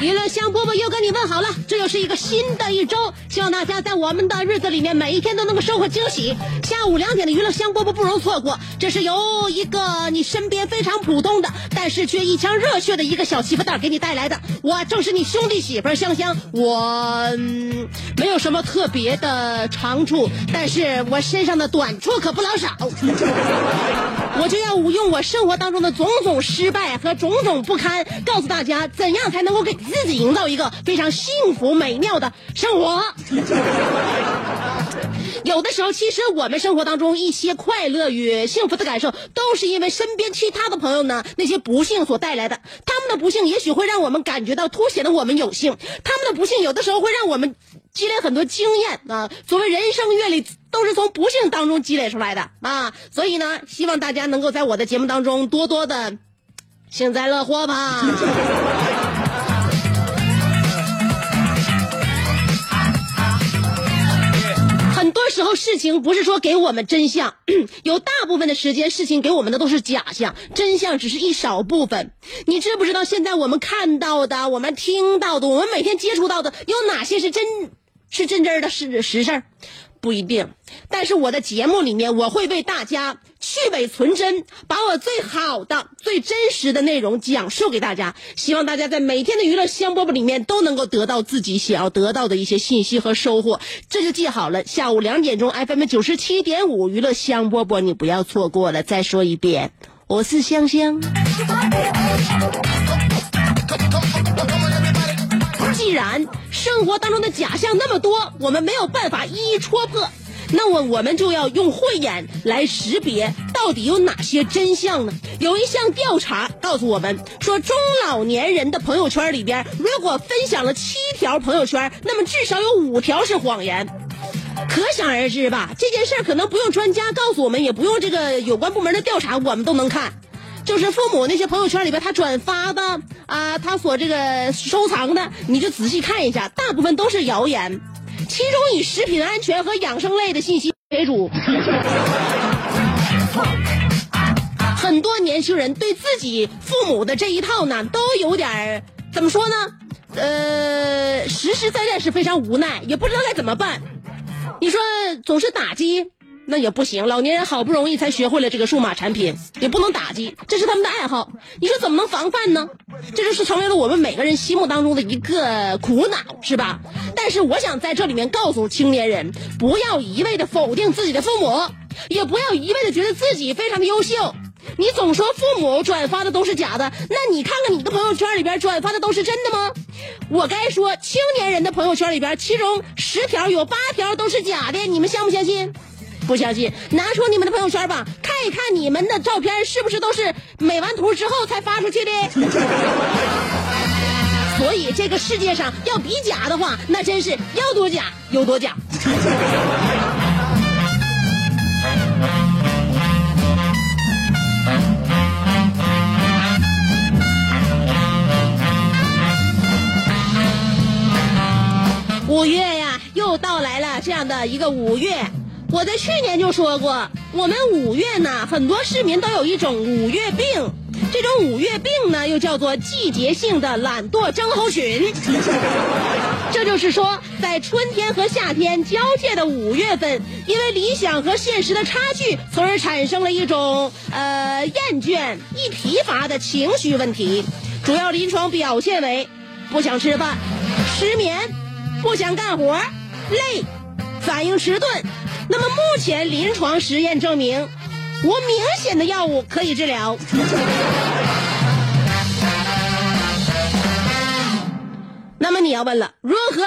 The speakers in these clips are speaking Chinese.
娱乐香饽饽又跟你问好了，这又是一个新的一周，希望大家在我们的日子里面每一天都能够收获惊喜。下午两点的娱乐香饽饽不容错过，这是由一个你身边非常普通的，但是却一腔热血的一个小媳妇蛋给你带来的。我正是你兄弟媳妇香香，我、没有什么特别的长处，但是我身上的短处可不老少。我就要用我生活当中的种种失败和种种不堪，告诉大家怎样才能够给自己营造一个非常幸福美妙的生活。有的时候，其实我们生活当中一些快乐与幸福的感受，都是因为身边其他的朋友呢那些不幸所带来的。他们的不幸也许会让我们感觉到凸显了我们有幸，他们的不幸有的时候会让我们积累很多经验啊。所谓人生阅历，都是从不幸当中积累出来的啊。所以呢，希望大家能够在我的节目当中多多的幸灾乐祸吧。时候，事情不是说给我们真相，有大部分的时间，事情给我们的都是假象，真相只是一少部分。你知不知道，现在我们看到的、我们听到的、我们每天接触到的，有哪些是真是真真的实实事儿？不一定，但是我的节目里面，我会为大家去伪存真，把我最好的、最真实的内容讲述给大家。希望大家在每天的娱乐香饽饽里面都能够得到自己想要得到的一些信息和收获。这就记好了，下午两点钟 FM 九十七点五娱乐香饽饽，你不要错过了。再说一遍，我是香香。既然生活当中的假象那么多，我们没有办法一一戳破，那我我们就要用慧眼来识别到底有哪些真相呢？有一项调查告诉我们说，中老年人的朋友圈里边，如果分享了七条朋友圈，那么至少有五条是谎言。可想而知吧，这件事儿可能不用专家告诉我们，也不用这个有关部门的调查，我们都能看。就是父母那些朋友圈里边他转发的啊，他所这个收藏的，你就仔细看一下，大部分都是谣言，其中以食品安全和养生类的信息为主。很多年轻人对自己父母的这一套呢，都有点怎么说呢？呃，实实在在是非常无奈，也不知道该怎么办。你说总是打击，那也不行。老年人好不容易才学会了这个数码产品，也不能打击，这是他们的爱好。你说怎么能防范呢？这就是成为了我们每个人心目当中的一个苦恼，是吧？但是我想在这里面告诉青年人，不要一味的否定自己的父母，也不要一味的觉得自己非常的优秀。你总说父母转发的都是假的，那你看看你的朋友圈里边转发的都是真的吗？我该说，青年人的朋友圈里边，其中十条有八条都是假的，你们相不相信？不相信，拿出你们的朋友圈吧，看一看你们的照片是不是都是美完图之后才发出去的。所以这个世界上要比假的话，那真是要多假有多假。五月呀，又到来了，这样的一个五月，我在去年就说过，我们五月呢，很多市民都有一种五月病，这种五月病呢，又叫做季节性的懒惰症候群。这就是说，在春天和夏天交界的五月份，因为理想和现实的差距，从而产生了一种呃厌倦、易疲乏的情绪问题，主要临床表现为不想吃饭、失眠、不想干活、累、反应迟钝。那么目前临床实验证明，无明显的药物可以治疗。那么你要问了，如何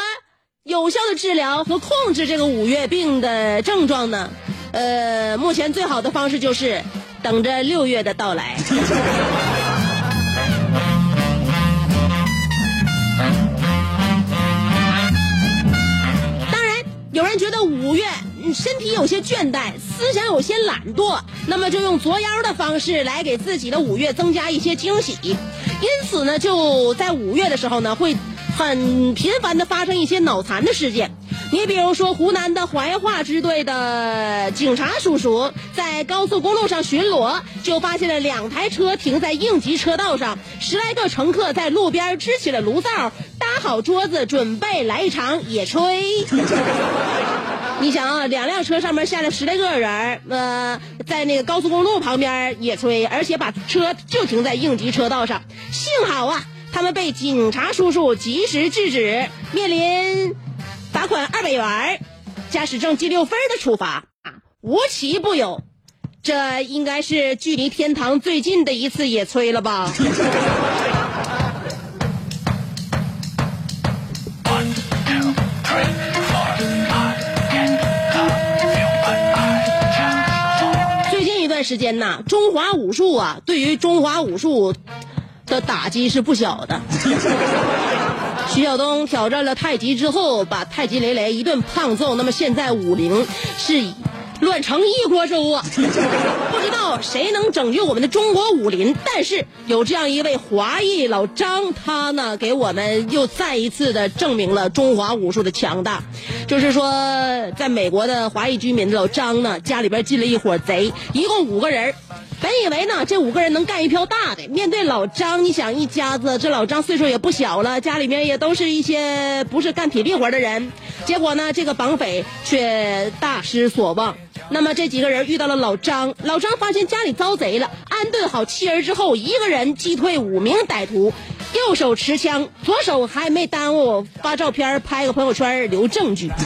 有效的治疗和控制这个五月病的症状呢？呃，目前最好的方式就是等着六月的到来。当然，有人觉得五月身体有些倦怠，思想有些懒惰，那么就用作妖的方式来给自己的五月增加一些惊喜。因此呢，就在五月的时候呢，会很频繁的发生一些脑残的事件。你比如说，湖南的怀化支队的警察叔叔在高速公路上巡逻，就发现了两台车停在应急车道上，十来个乘客在路边支起了炉灶，搭好桌子，准备来一场野炊。你想啊，两辆车上面下来十来个人，呃，在那个高速公路旁边野炊，而且把车就停在应急车道上。幸好啊，他们被警察叔叔及时制止，面临罚款二百元、驾驶证记六分的处罚啊，无奇不有。这应该是距离天堂最近的一次野炊了吧？段时间呐，中华武术啊，对于中华武术的打击是不小的。徐晓东挑战了太极之后，把太极雷雷一顿胖揍。那么现在武林是乱成一锅粥啊！不知道谁能拯救我们的中国武林，但是有这样一位华裔老张，他呢给我们又再一次的证明了中华武术的强大。就是说，在美国的华裔居民老张呢，家里边进了一伙贼，一共五个人。本以为呢，这五个人能干一票大的。面对老张，你想一家子，这老张岁数也不小了，家里面也都是一些不是干体力活的人。结果呢，这个绑匪却大失所望。那么这几个人遇到了老张，老张发现家里遭贼了，安顿好妻儿之后，一个人击退五名歹徒，右手持枪，左手还没耽误发照片、拍个朋友圈留证据。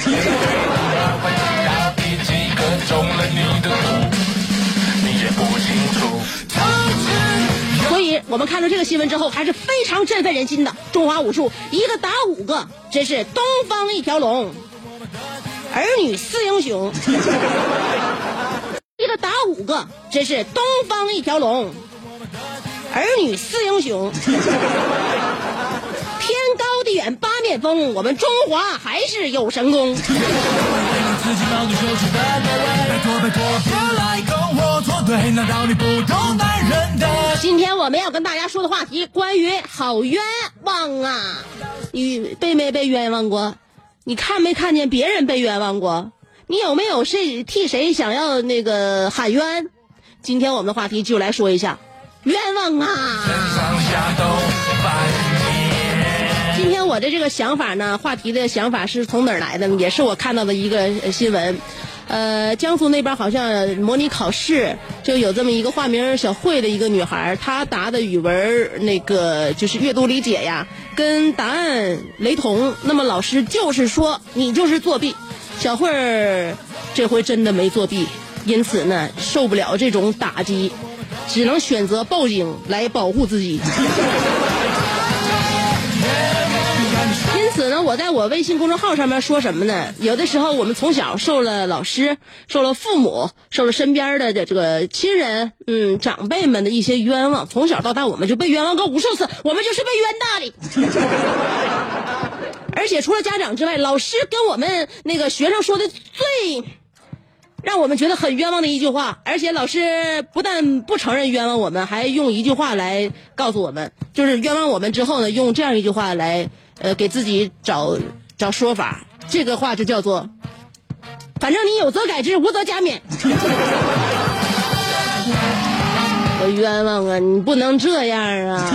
我们看到这个新闻之后，还是非常振奋人心的。中华武术一个打五个，真是东方一条龙，儿女四英雄。一个打五个，真是东方一条龙，儿女四英雄。天高地远八面风，我们中华还是有神功。自己毛主说出的那位，拜托拜托，别来跟我作对，难道你不懂男人的？今天我们要跟大家说的话题，关于好冤枉啊！你被没被冤枉过？你看没看见别人被冤枉过？你有没有谁替谁想要那个喊冤？今天我们的话题就来说一下冤枉啊！今天我的这个想法呢，话题的想法是从哪儿来的呢？也是我看到的一个新闻。呃，江苏那边好像模拟考试，就有这么一个化名小慧的一个女孩，她答的语文那个就是阅读理解呀，跟答案雷同。那么老师就是说你就是作弊。小慧儿这回真的没作弊，因此呢受不了这种打击，只能选择报警来保护自己。此呢，我在我微信公众号上面说什么呢？有的时候我们从小受了老师、受了父母、受了身边的这个亲人、嗯长辈们的一些冤枉，从小到大我们就被冤枉过无数次，我们就是被冤大的。而且除了家长之外，老师跟我们那个学生说的最让我们觉得很冤枉的一句话，而且老师不但不承认冤枉我们，还用一句话来告诉我们，就是冤枉我们之后呢，用这样一句话来呃给自己找找说法。这个话就叫做反正你有则改之，无则加勉。我冤枉啊！你不能这样啊！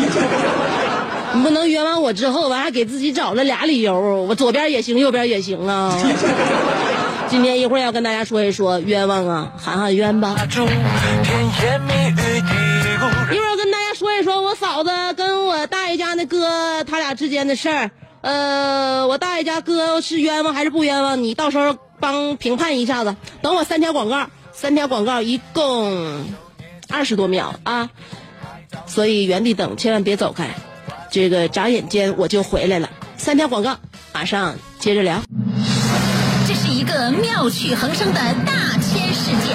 你不能冤枉我之后，完还给自己找了俩理由，我左边也行，右边也行啊！今天一会儿要跟大家说一说冤枉啊，喊喊冤吧。一会儿要跟大家说一说我嫂子跟大爷家那哥他俩之间的事儿。呃，我大爷家哥是冤枉还是不冤枉？你到时候帮评判一下子。等我三条广告，三条广告一共二十多秒啊，所以原地等，千万别走开。这个眨眼间我就回来了。三条广告，马上接着聊。这是一个妙趣横生的大千世界。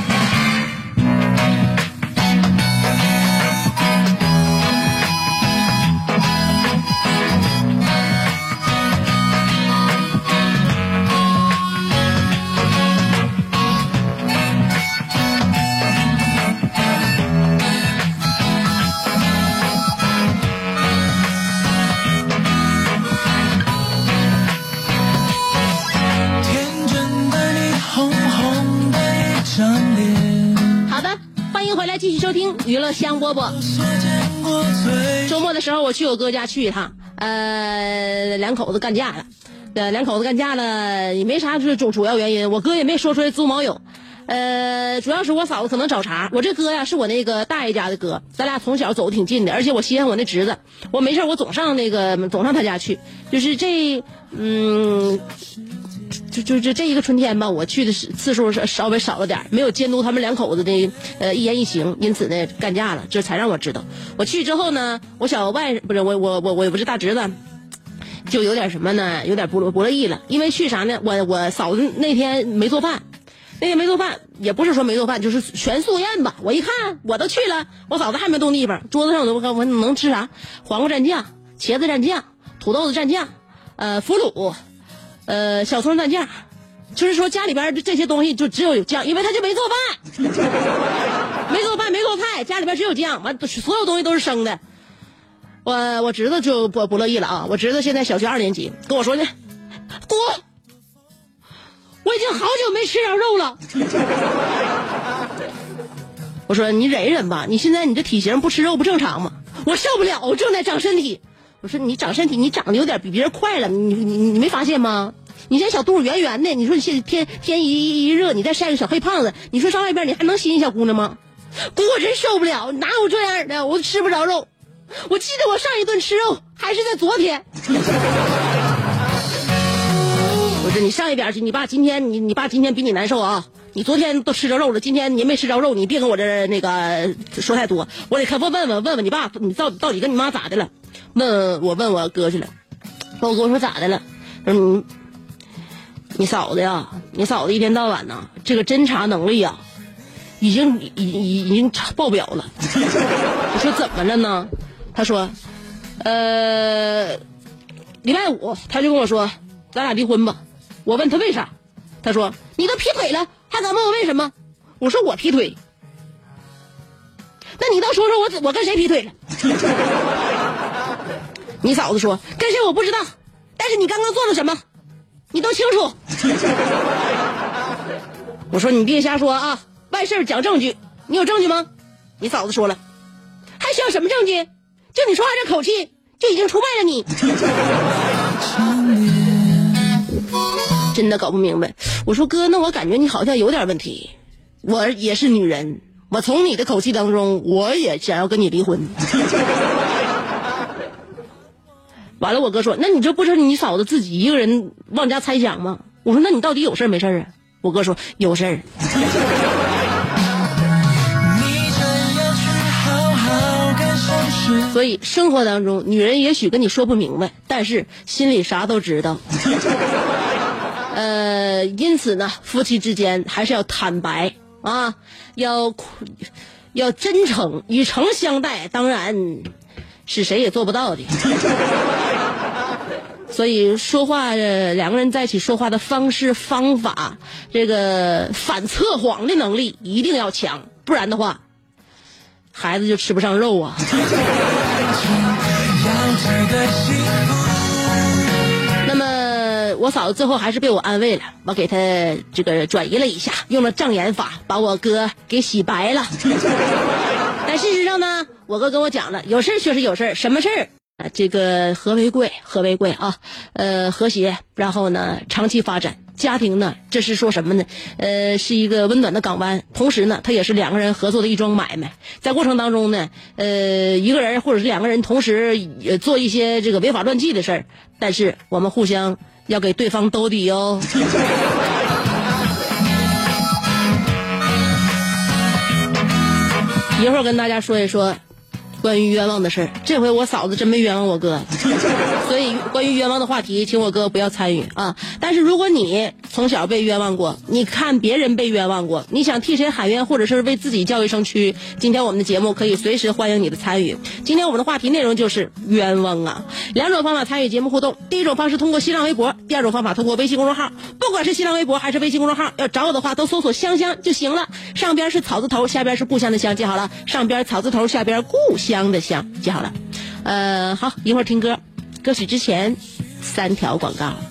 娱乐香饽饽。周末的时候，我去我哥家去一趟，呃，两口子干架了，两口子干架了，也没啥就是主主要原因，我哥也没说出来猪毛友，呃，主要是我嫂子可能找茬，我这哥呀是我那个大爷家的哥，咱俩从小走的挺近的，而且我稀罕我那侄子，我没事我总上那个总上他家去，就是这嗯。就就这这一个春天吧，我去的是次数是稍微少了点儿没有监督他们两口子的呃一言一行，因此呢干架了，这才让我知道。我去之后呢，我小外不是我我我我也不是大侄子，就有点什么呢，有点不不乐意了，因为去啥呢？我我嫂子那天没做饭，那天没做饭，也不是说没做饭，就是全素宴吧。我一看我都去了，我嫂子还没动地方，桌子上我都我我能吃啥？黄瓜蘸酱、茄子蘸酱、土豆子蘸酱，呃，腐乳。呃，小葱蘸酱，就是说家里边这些东西就只有酱，因为他就没做饭，没做饭没做菜，家里边只有酱，完所有东西都是生的。我我侄子就不不乐意了啊！我侄子现在小学二年级，跟我说呢，姑，我已经好久没吃着肉了。我说你忍一忍吧，你现在你这体型不吃肉不正常吗？我受不了，我正在长身体。我说你长身体，你长得有点比别人快了，你你你没发现吗？你这小肚子圆圆的，你说你现在天天一一热，你再晒个小黑胖子，你说上外边你还能吸引小姑娘吗？姑，我真受不了，哪有这样的？我吃不着肉。我记得我上一顿吃肉还是在昨天。我说你上一边去，你爸今天你你爸今天比你难受啊！你昨天都吃着肉了，今天你没吃着肉，你别跟我这那个说太多，我得看问问问问问你爸，你到到底跟你妈咋的了？问我问我哥去了，我哥说咋的了？他说你你嫂子呀，你嫂子一天到晚呐，这个侦查能力呀，已经已已已经爆表了。我 说怎么了呢？他说，呃，礼拜五他就跟我说，咱俩离婚吧。我问他为啥，他说你都劈腿了，还敢问我为什么？我说我劈腿，那你倒说说我我跟谁劈腿了？你嫂子说跟谁我不知道，但是你刚刚做了什么，你都清楚。我说你别瞎说啊，办事讲证据，你有证据吗？你嫂子说了，还需要什么证据？就你说话这口气，就已经出卖了你。真的搞不明白。我说哥，那我感觉你好像有点问题。我也是女人，我从你的口气当中，我也想要跟你离婚。完了，我哥说：“那你这不是你嫂子自己一个人往家猜想吗？”我说：“那你到底有事儿没事儿啊？”我哥说：“有事儿。你真要去好好感受所以生活当中，女人也许跟你说不明白，但是心里啥都知道。呃，因此呢，夫妻之间还是要坦白啊，要要真诚，以诚相待。当然，是谁也做不到的。所以说话，两个人在一起说话的方式方法，这个反测谎的能力一定要强，不然的话，孩子就吃不上肉啊。那么我嫂子最后还是被我安慰了，我给她这个转移了一下，用了障眼法，把我哥给洗白了。但事实上呢，我哥跟我讲了，有事儿确实有事儿，什么事儿？这个和为贵，和为贵啊，呃，和谐，然后呢，长期发展，家庭呢，这是说什么呢？呃，是一个温暖的港湾，同时呢，它也是两个人合作的一桩买卖，在过程当中呢，呃，一个人或者是两个人同时做一些这个违法乱纪的事儿，但是我们互相要给对方兜底哦。一会儿跟大家说一说。关于冤枉的事儿，这回我嫂子真没冤枉我哥，所以关于冤枉的话题，请我哥不要参与啊。但是如果你从小被冤枉过，你看别人被冤枉过，你想替谁喊冤，或者是为自己叫一声屈，今天我们的节目可以随时欢迎你的参与。今天我们的话题内容就是冤枉啊，两种方法参与节目互动。第一种方式通过新浪微博，第二种方法通过微信公众号。不管是新浪微博还是微信公众号，要找我的话都搜索“香香”就行了。上边是草字头，下边是故乡的乡，记好了。上边草字头，下边故乡。的香，记好了。呃，好，一会儿听歌，歌曲之前三条广告。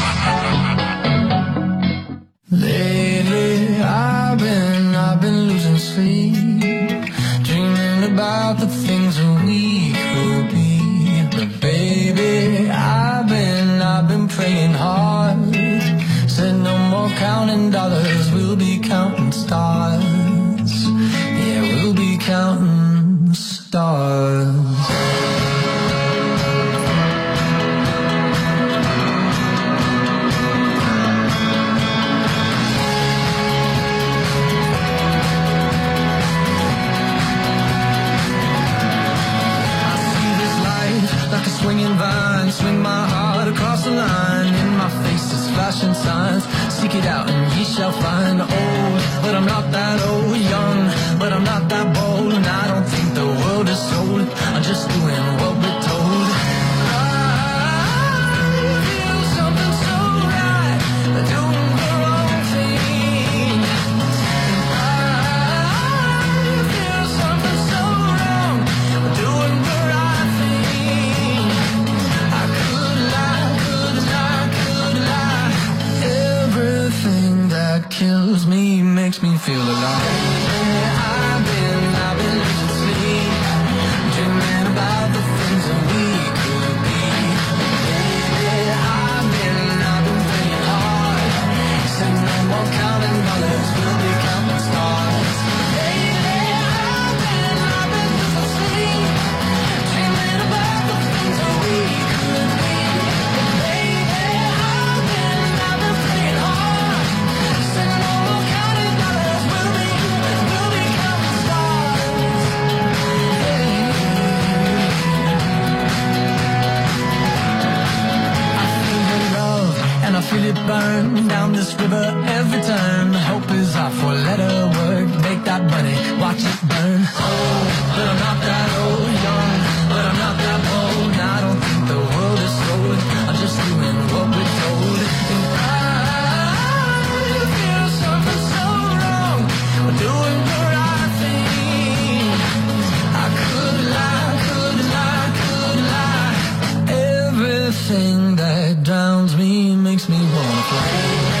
thing that drowns me makes me wanna fly.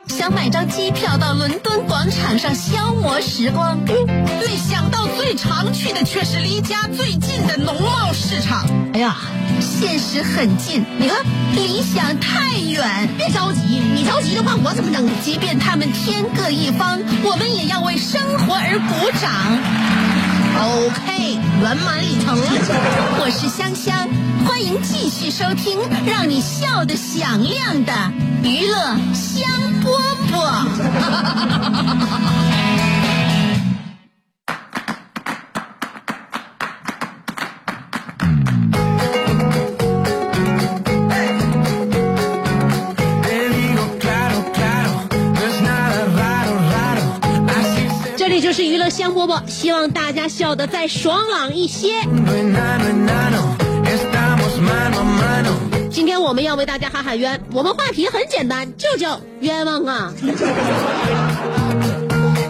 想买张机票到伦敦广场上消磨时光，没想到最常去的却是离家最近的农贸市场。哎呀，现实很近，你看理想太远。别着急，你着急的话，我怎么整？即便他们天各一方，我们也要为生活而鼓掌。OK，圆满礼成了。我是香香，欢迎继续收听让你笑得响亮的娱乐香饽饽，这里就是娱乐香饽饽，希望大家笑得再爽朗一些。今天我们要为大家喊喊冤，我们话题很简单，就叫冤枉啊！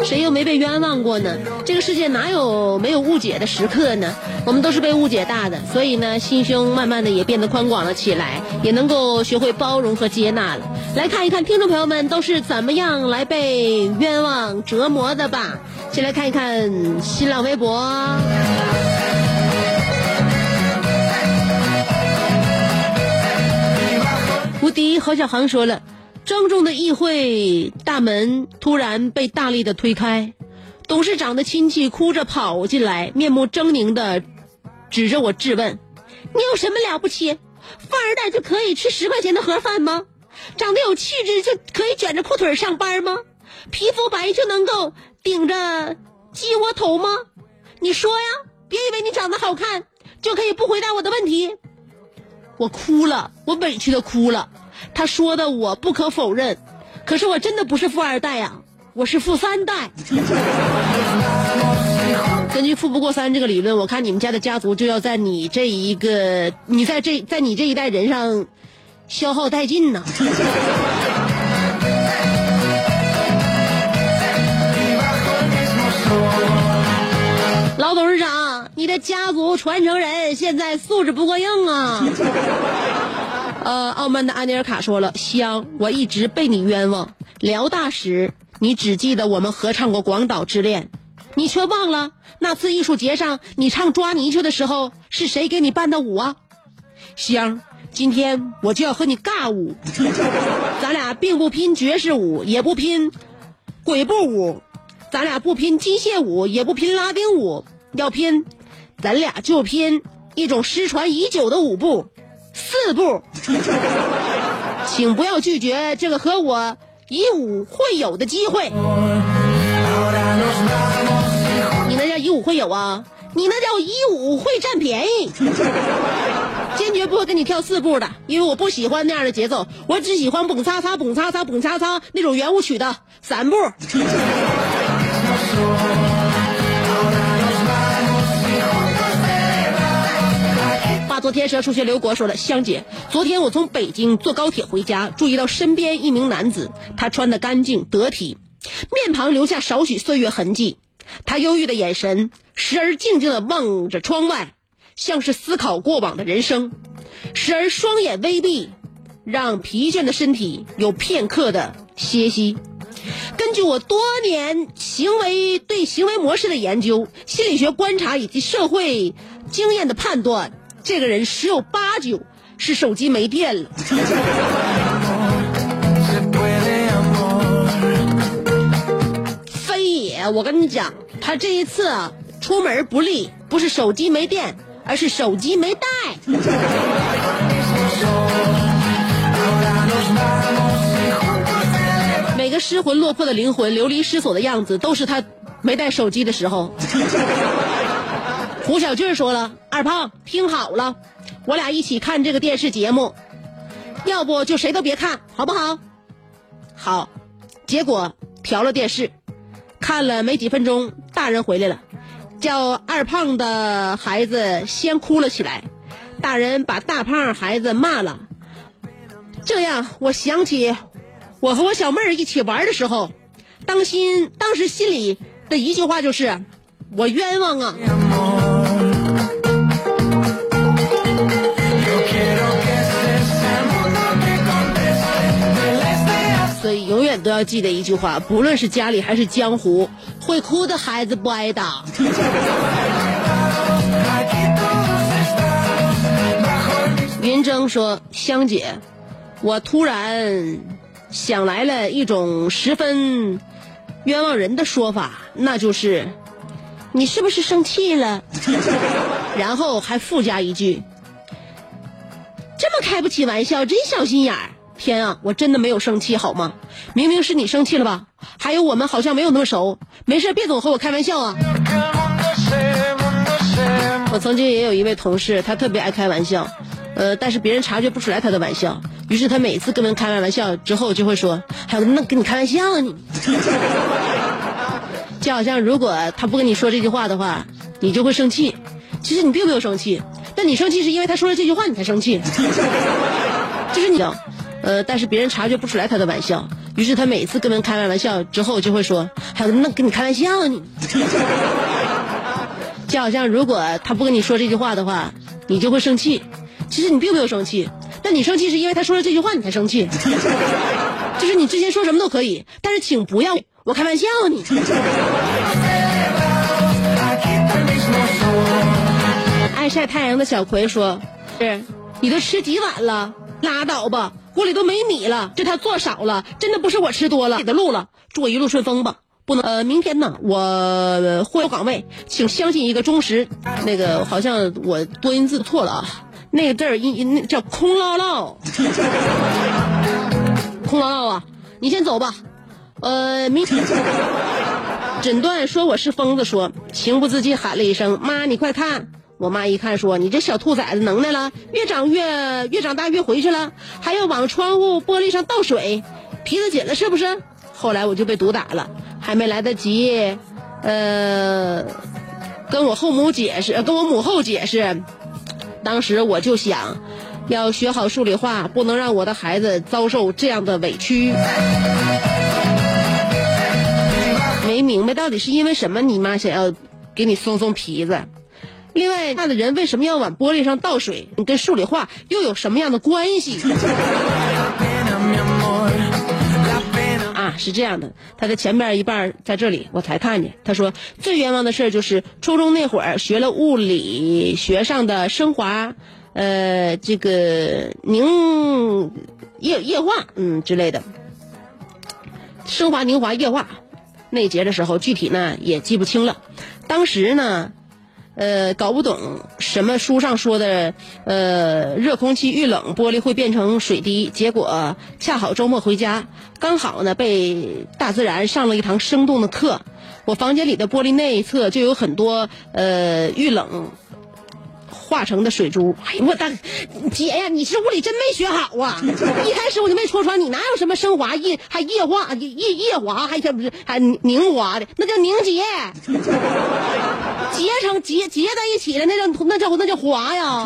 谁又没被冤枉过呢？这个世界哪有没有误解的时刻呢？我们都是被误解大的，所以呢，心胸慢慢的也变得宽广了起来，也能够学会包容和接纳了。来看一看听众朋友们都是怎么样来被冤枉折磨的吧。先来看一看新浪微博。无敌何小航说了，庄重的议会大门突然被大力的推开，董事长的亲戚哭着跑进来，面目狰狞的指着我质问：“你有什么了不起？富二代就可以吃十块钱的盒饭吗？长得有气质就可以卷着裤腿上班吗？皮肤白就能够顶着鸡窝头吗？你说呀，别以为你长得好看就可以不回答我的问题。”我哭了，我委屈的哭了。他说的我不可否认，可是我真的不是富二代呀、我是富三代。根据“富不过三”这个理论，我看你们家的家族就要在你这一个，你在这在你这一代人上消耗殆尽呐。老董事长，你的家族传承人现在素质不过硬啊。呃，傲慢的安尼尔卡说了：“香，我一直被你冤枉。辽大时，你只记得我们合唱过《广岛之恋》，你却忘了那次艺术节上你唱抓泥鳅的时候是谁给你伴的舞啊？香，今天我就要和你尬舞，咱俩并不拼爵士舞，也不拼鬼步舞，咱俩不拼机械舞，也不拼拉丁舞，要拼，咱俩就拼一种失传已久的舞步。”四步，请不要拒绝这个和我以武会友的机会。你那叫以武会友啊？你那叫以武会占便宜。坚决不会跟你跳四步的，因为我不喜欢那样的节奏，我只喜欢蹦擦擦蹦擦擦蹦擦擦那种圆舞曲的三步。昨天蛇数学刘国说了，香姐，昨天我从北京坐高铁回家，注意到身边一名男子，他穿的干净得体，面庞留下少许岁月痕迹。他忧郁的眼神，时而静静的望着窗外，像是思考过往的人生；时而双眼微闭，让疲倦的身体有片刻的歇息。根据我多年行为对行为模式的研究、心理学观察以及社会经验的判断，这个人十有八九是手机没电了。非也，我跟你讲，他这一次啊，出门不利，不是手机没电，而是手机没带。每个失魂落魄的灵魂流离失所的样子，都是他没带手机的时候。胡小俊说了：“二胖，听好了，我俩一起看这个电视节目，要不就谁都别看，好不好？”好，结果调了电视，看了没几分钟，大人回来了，叫二胖的孩子先哭了起来，大人把大胖孩子骂了。这样，我想起我和我小妹儿一起玩的时候，当心当时心里的一句话就是：“我冤枉啊！”都要记得一句话：不论是家里还是江湖，会哭的孩子不挨打。云峥说：“香姐，我突然想来了一种十分冤枉人的说法，那就是你是不是生气了？然后还附加一句：这么开不起玩笑，真小心眼儿。天啊，我真的没有生气好吗？明明是你生气了吧？还有我们好像没有那么熟，没事别总和我开玩笑啊。”我曾经也有一位同事，他特别爱开玩笑，呃，但是别人察觉不出来他的玩笑，于是他每次跟人开完玩笑之后，就会说：“还有那跟你开玩笑啊你。”就好像如果他不跟你说这句话的话，你就会生气。其实你并没有生气，但你生气是因为他说了这句话你才生气。就是你，呃，但是别人察觉不出来他的玩笑，于是他每次跟人开完玩笑之后，就会说：“还有那跟你开玩笑啊你。”就好像如果他不跟你说这句话的话，你就会生气。其实你并没有生气，但你生气是因为他说了这句话你才生气。就是你之前说什么都可以，但是请不要我开玩笑啊你。爱晒太阳的小葵说：“是，你都吃几碗了？拉倒吧，锅里都没米了。这他做少了，真的不是我吃多了。你的路了，祝我一路顺风吧。不能，呃，明天呢，我会有岗位，请相信一个忠实。那个好像我多音字错了啊，那个字儿音音那叫空落落，空落落啊，你先走吧。呃，明天。”诊断说我是疯子说，情不自禁喊了一声：“妈，你快看！”我妈一看说：“你这小兔崽子能耐了，越长越越长大越回去了，还要往窗户玻璃上倒水，皮子紧了是不是？”后来我就被毒打了，还没来得及，呃，跟我后母解释，跟我母后解释，当时我就想，要学好数理化，不能让我的孩子遭受这样的委屈。没明白到底是因为什么，你妈想要给你松松皮子。另外，那的人为什么要往玻璃上倒水？你跟数理化又有什么样的关系啊？是这样的，他的前面一半在这里，我才看见。他说最冤枉的事就是初中那会儿学了物理学上的升华，呃，这个凝液液化，嗯之类的，升华凝华液化那节的时候，具体呢也记不清了。当时呢，呃，搞不懂什么书上说的，呃，热空气遇冷，玻璃会变成水滴。结果恰好周末回家，刚好呢被大自然上了一堂生动的课。我房间里的玻璃内侧就有很多呃遇冷化成的水珠。哎呀，我大姐呀，你是物理真没学好啊！一开始我就没戳穿你，哪有什么升华液还液化液液液化还这不是还凝华的，那叫凝 结。结成结结在一起了，那叫那叫那叫滑呀，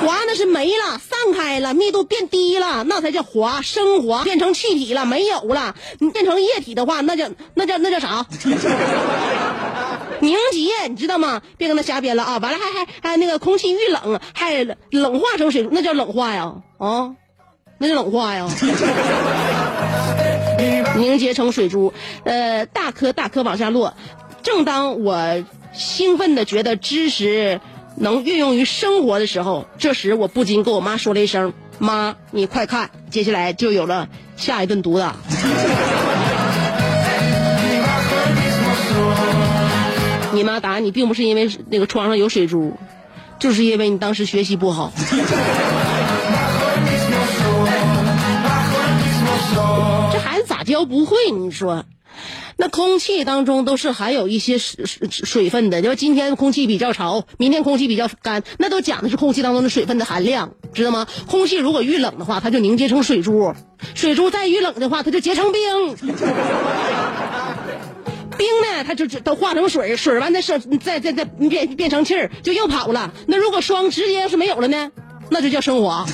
滑那是没了，散开了，密度变低了，那才叫滑，升华变成气体了，没有了。你变成液体的话，那叫那叫那叫啥？凝结，你知道吗？别跟他瞎编了啊！完了还还还那个空气遇冷，还冷化成水，那叫冷化呀啊，那叫冷化呀。凝结成水珠，呃，大颗大颗往下落。正当我兴奋的觉得知识能运用于生活的时候，这时我不禁跟我妈说了一声：“妈，你快看，接下来就有了下一顿毒打。”你妈打你，并不是因为那个床上有水珠，就是因为你当时学习不好。这孩子咋教不会？你说，那空气当中都是含有一些水水水分的。就今天空气比较潮，明天空气比较干，那都讲的是空气当中的水分的含量，知道吗？空气如果遇冷的话，它就凝结成水珠；水珠再遇冷的话，它就结成冰。冰呢，它就都化成水，水完再生再再再变变成气儿，就又跑了。那如果霜直接要是没有了呢，那就叫升华。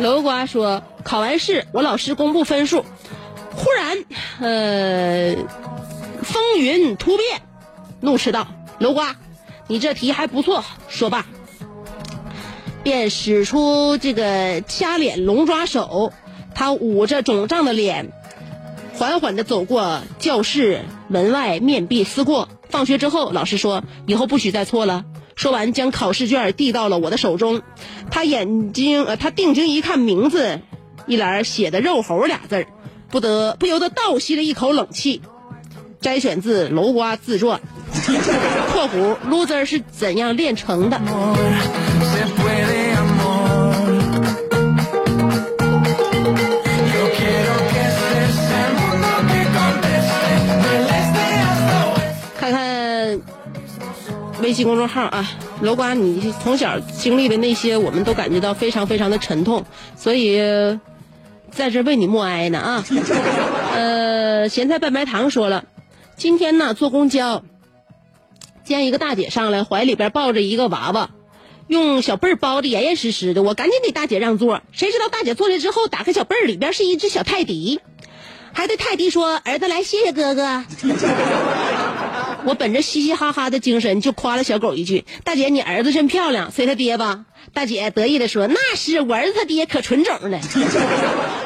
楼瓜说，考完试，我老师公布分数，忽然，呃，风云突变，怒斥道：“楼瓜，你这题还不错。”说罢，便使出这个掐脸龙抓手，他捂着肿胀的脸，缓缓地走过教室门外，面壁思过。放学之后，老师说：“以后不许再错了。”说完，将考试卷递到了我的手中。他眼睛，呃，他定睛一看名字，一栏写的“肉猴”俩字儿，不得不由得倒吸了一口冷气。摘选自《楼瓜自传》（ 括弧 loser 是怎样练成的？看看微信公众号啊楼瓜你从小经历的那些我们都感觉到非常非常的沉痛所以在这为你默哀呢啊。呃咸菜拌白糖说了今天呢坐公交见一个大姐上来，怀里边抱着一个娃娃。用小被儿包的严严实实的，我赶紧给大姐让座。谁知道大姐坐下之后，打开小被儿，里边是一只小泰迪，还对泰迪说：“儿子来，谢谢哥哥。”我本着嘻嘻哈哈的精神，就夸了小狗一句：“大姐，你儿子真漂亮，随他爹吧。”大姐得意的说：“那是我儿子他爹可纯种了。”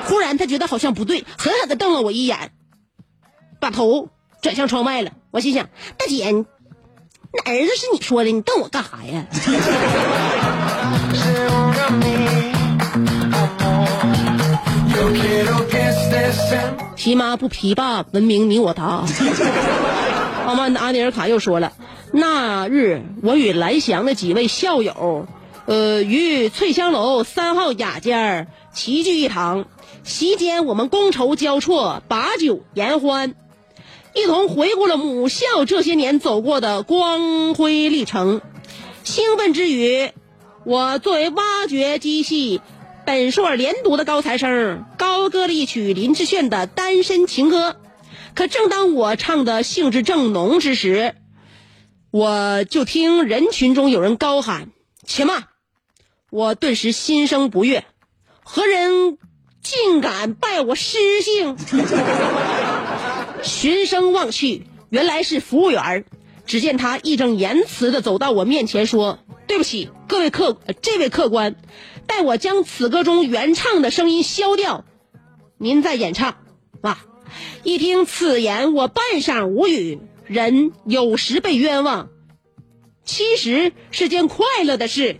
忽然他觉得好像不对，狠狠的瞪了我一眼，把头转向窗外了。我心想：大姐，那儿子是你说的，你瞪我干啥呀？皮妈不皮爸，文明你我他。傲慢的阿尼尔卡又说了，那日我与蓝翔的几位校友，呃，于翠香楼三号雅间儿齐聚一堂，席间我们觥筹交错，把酒言欢，一同回顾了母校这些年走过的光辉历程。兴奋之余，我作为挖掘机系本硕连读的高材生，高歌了一曲林志炫的《单身情歌》。可正当我唱的兴致正浓之时，我就听人群中有人高喊：“且慢！”我顿时心生不悦，何人竟敢败我师性？循声望去，原来是服务员儿。只见他义正言辞地走到我面前，说：“对不起，各位客，这位客官，待我将此歌中原唱的声音消掉，您再演唱。”哇！一听此言，我半晌无语。人有时被冤枉，其实是件快乐的事。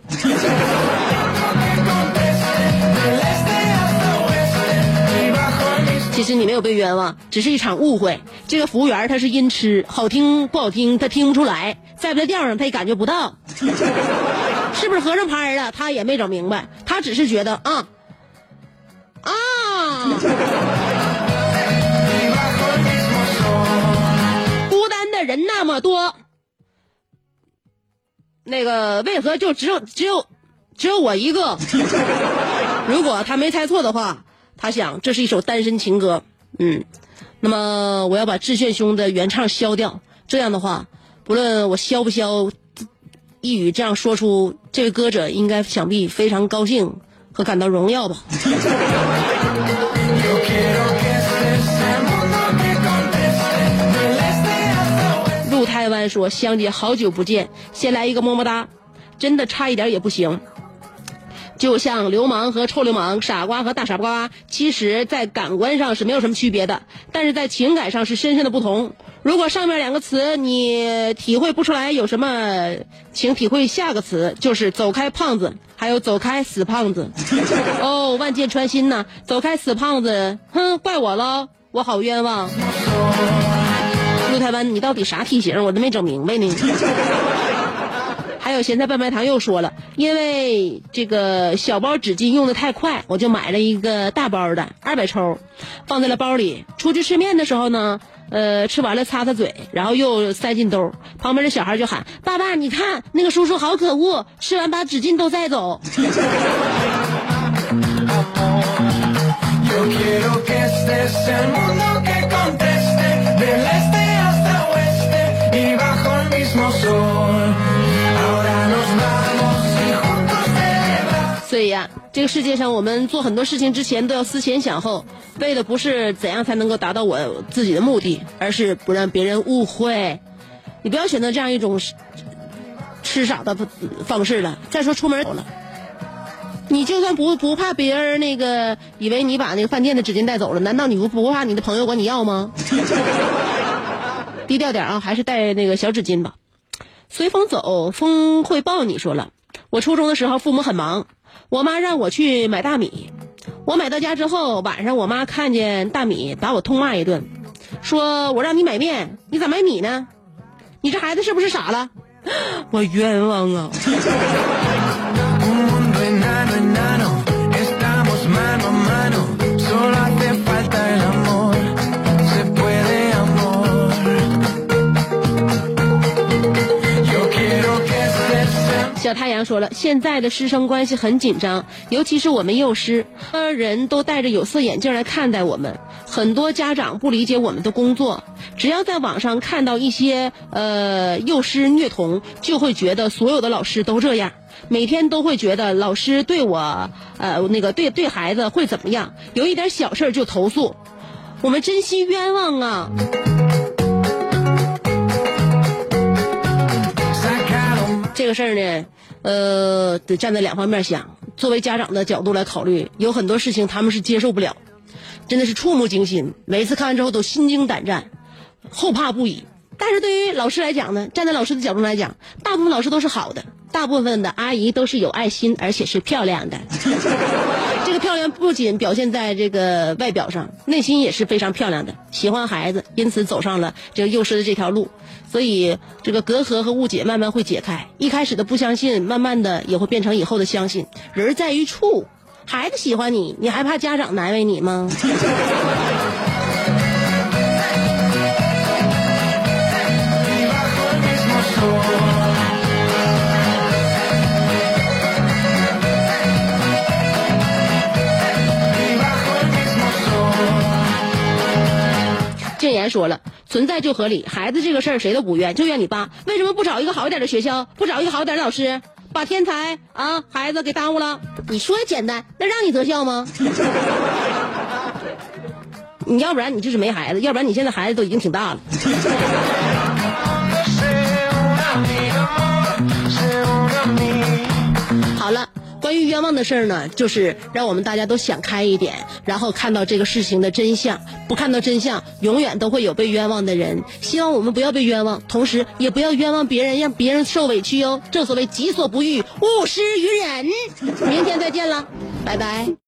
你没有被冤枉，只是一场误会。这个服务员他是音痴，好听不好听他听不出来，在不在调上他也感觉不到，是不是合上拍了他也没整明白，他只是觉得啊，啊！孤单的人那么多，那个为何就只有只有只有我一个？如果他没猜错的话，他想这是一首单身情歌。嗯，那么我要把致炫兄的原唱消掉，这样的话，不论我消不消，一语这样说出，这位歌者应该想必非常高兴和感到荣耀吧。入台湾说：“香姐，好久不见，先来一个么么哒，真的差一点也不行。”就像流氓和臭流氓、傻瓜和大傻瓜，其实在感官上是没有什么区别的，但是在情感上是深深的不同。如果上面两个词你体会不出来有什么，请体会下个词，就是走开胖子，还有走开死胖子。哦，万箭穿心呐，走开死胖子，哼，怪我喽，我好冤枉。陆台湾，你到底啥体型？我都没整明白呢。还有咸菜拌白糖又说了，因为这个小包纸巾用的太快，我就买了一个大包的二百抽，放在了包里。出去吃面的时候呢，呃，吃完了擦擦嘴，然后又塞进兜。旁边的小孩就喊：“爸爸，你看那个叔叔好可恶，吃完把纸巾都带走。这个世界上我们做很多事情之前都要思前想后，为的不是怎样才能够达到我自己的目的，而是不让别人误会。你不要选择这样一种吃傻的方式了。再说出门了，你就算不不怕别人那个以为你把那个饭店的纸巾带走了，难道你不不怕你的朋友管你要吗？低调点啊，还是带那个小纸巾吧。随风走，风会抱你。说了，我初中的时候父母很忙，我妈让我去买大米。我买到家之后，晚上我妈看见大米，把我痛骂一顿，说我让你买面，你咋买米呢？你这孩子是不是傻了？我冤枉啊！小太阳说了，现在的师生关系很紧张，尤其是我们幼师，人都戴着有色眼镜来看待我们。很多家长不理解我们的工作，只要在网上看到一些呃幼师虐童，就会觉得所有的老师都这样，每天都会觉得老师对我呃那个对对孩子会怎么样，有一点小事儿就投诉，我们真心冤枉啊！这个事儿呢，呃，得站在两方面想。作为家长的角度来考虑，有很多事情他们是接受不了，真的是触目惊心。每次看完之后都心惊胆战，后怕不已。但是对于老师来讲呢，站在老师的角度来讲，大部分老师都是好的，大部分的阿姨都是有爱心，而且是漂亮的。这个漂亮不仅表现在这个外表上，内心也是非常漂亮的，喜欢孩子，因此走上了这个幼师的这条路。所以这个隔阂和误解慢慢会解开，一开始的不相信，慢慢的也会变成以后的相信。人在于处，孩子喜欢你，你还怕家长难为你吗？言说了，存在就合理，孩子这个事儿谁都不怨，就怨你爸。为什么不找一个好一点的学校，不找一个好一点的老师，把天才啊孩子给耽误了？你说简单，那让你择校吗？你要不然你就是没孩子，要不然你现在孩子都已经挺大了。好了，关于冤枉的事儿呢，就是让我们大家都想开一点，然后看到这个事情的真相。不看到真相，永远都会有被冤枉的人。希望我们不要被冤枉，同时也不要冤枉别人，让别人受委屈哟。正所谓己所不欲，勿施于人。明天再见了，拜拜。